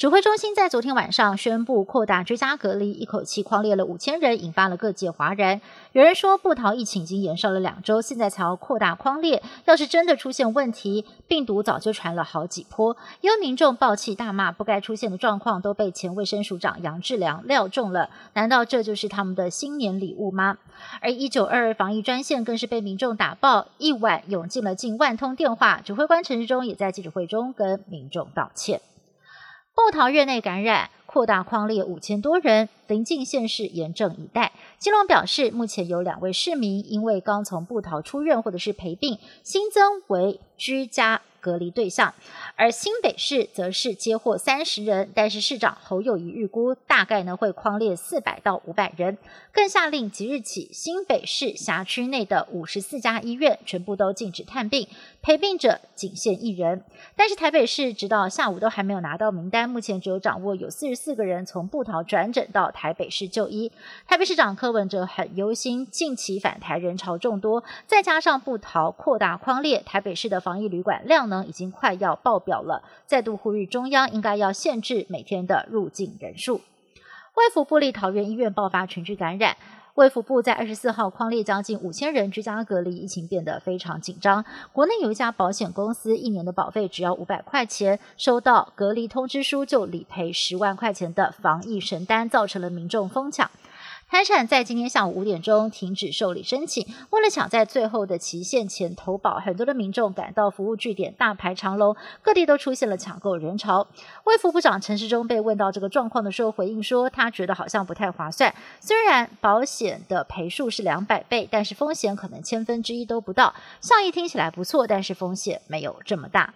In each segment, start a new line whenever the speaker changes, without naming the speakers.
指挥中心在昨天晚上宣布扩大居家隔离，一口气框列了五千人，引发了各界哗然。有人说，布桃疫情已经延烧了两周，现在才要扩大框列，要是真的出现问题，病毒早就传了好几波。有民众暴气大骂，不该出现的状况都被前卫生署长杨志良料中了，难道这就是他们的新年礼物吗？而一九二二防疫专线更是被民众打爆，一晚涌进了近万通电话。指挥官陈时中也在记者会中跟民众道歉。布桃院内感染扩大框列五千多人，临近县市严阵以待。金龙表示，目前有两位市民因为刚从布桃出院或者是陪病，新增为居家。隔离对象，而新北市则是接获三十人，但是市长侯友谊预估大概呢会框列四百到五百人，更下令即日起新北市辖区内的五十四家医院全部都禁止探病，陪病者仅限一人。但是台北市直到下午都还没有拿到名单，目前只有掌握有四十四个人从布桃转诊到台北市就医。台北市长柯文哲很忧心，近期返台人潮众多，再加上布桃扩大框列，台北市的防疫旅馆量。能已经快要爆表了，再度呼吁中央应该要限制每天的入境人数。卫福部立桃园医院爆发群聚感染，卫福部在二十四号框列将近五千人居家隔离，疫情变得非常紧张。国内有一家保险公司，一年的保费只要五百块钱，收到隔离通知书就理赔十万块钱的防疫神单，造成了民众疯抢。台产在今天下午五点钟停止受理申请，为了抢在最后的期限前投保，很多的民众赶到服务据点大排长龙，各地都出现了抢购人潮。卫副部长陈时中被问到这个状况的时候，回应说，他觉得好像不太划算。虽然保险的赔数是两百倍，但是风险可能千分之一都不到。效益听起来不错，但是风险没有这么大。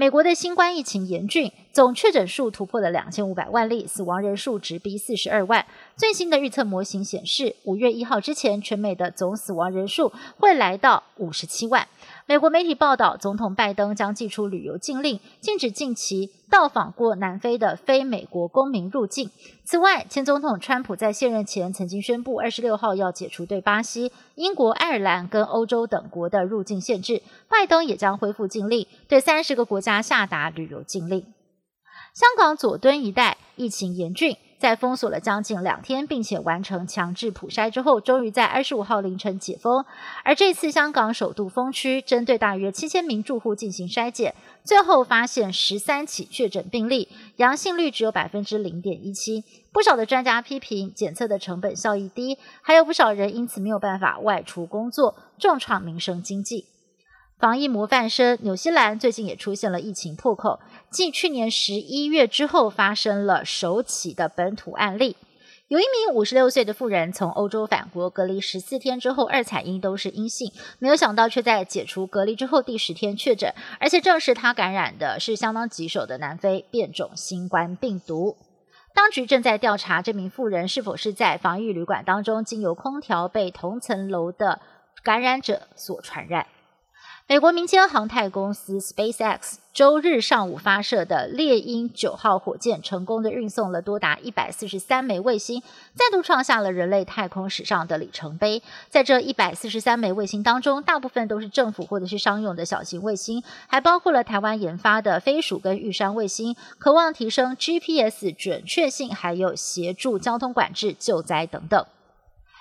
美国的新冠疫情严峻，总确诊数突破了两千五百万例，死亡人数直逼四十二万。最新的预测模型显示，五月一号之前，全美的总死亡人数会来到五十七万。美国媒体报道，总统拜登将寄出旅游禁令，禁止近期到访过南非的非美国公民入境。此外，前总统川普在卸任前曾经宣布，二十六号要解除对巴西、英国、爱尔兰跟欧洲等国的入境限制。拜登也将恢复禁令，对三十个国家下达旅游禁令。香港佐敦一带疫情严峻。在封锁了将近两天，并且完成强制普筛之后，终于在二十五号凌晨解封。而这次香港首度封区，针对大约七千名住户进行筛检，最后发现十三起确诊病例，阳性率只有百分之零点一七。不少的专家批评检测的成本效益低，还有不少人因此没有办法外出工作，重创民生经济。防疫模范生纽西兰最近也出现了疫情破口，继去年十一月之后发生了首起的本土案例。有一名五十六岁的妇人从欧洲返国，隔离十四天之后二采阴都是阴性，没有想到却在解除隔离之后第十天确诊，而且证实他感染的是相当棘手的南非变种新冠病毒。当局正在调查这名妇人是否是在防疫旅馆当中经由空调被同层楼的感染者所传染。美国民间航太公司 SpaceX 周日上午发射的猎鹰九号火箭，成功的运送了多达一百四十三枚卫星，再度创下了人类太空史上的里程碑。在这一百四十三枚卫星当中，大部分都是政府或者是商用的小型卫星，还包括了台湾研发的飞鼠跟玉山卫星，渴望提升 GPS 准确性，还有协助交通管制、救灾等等。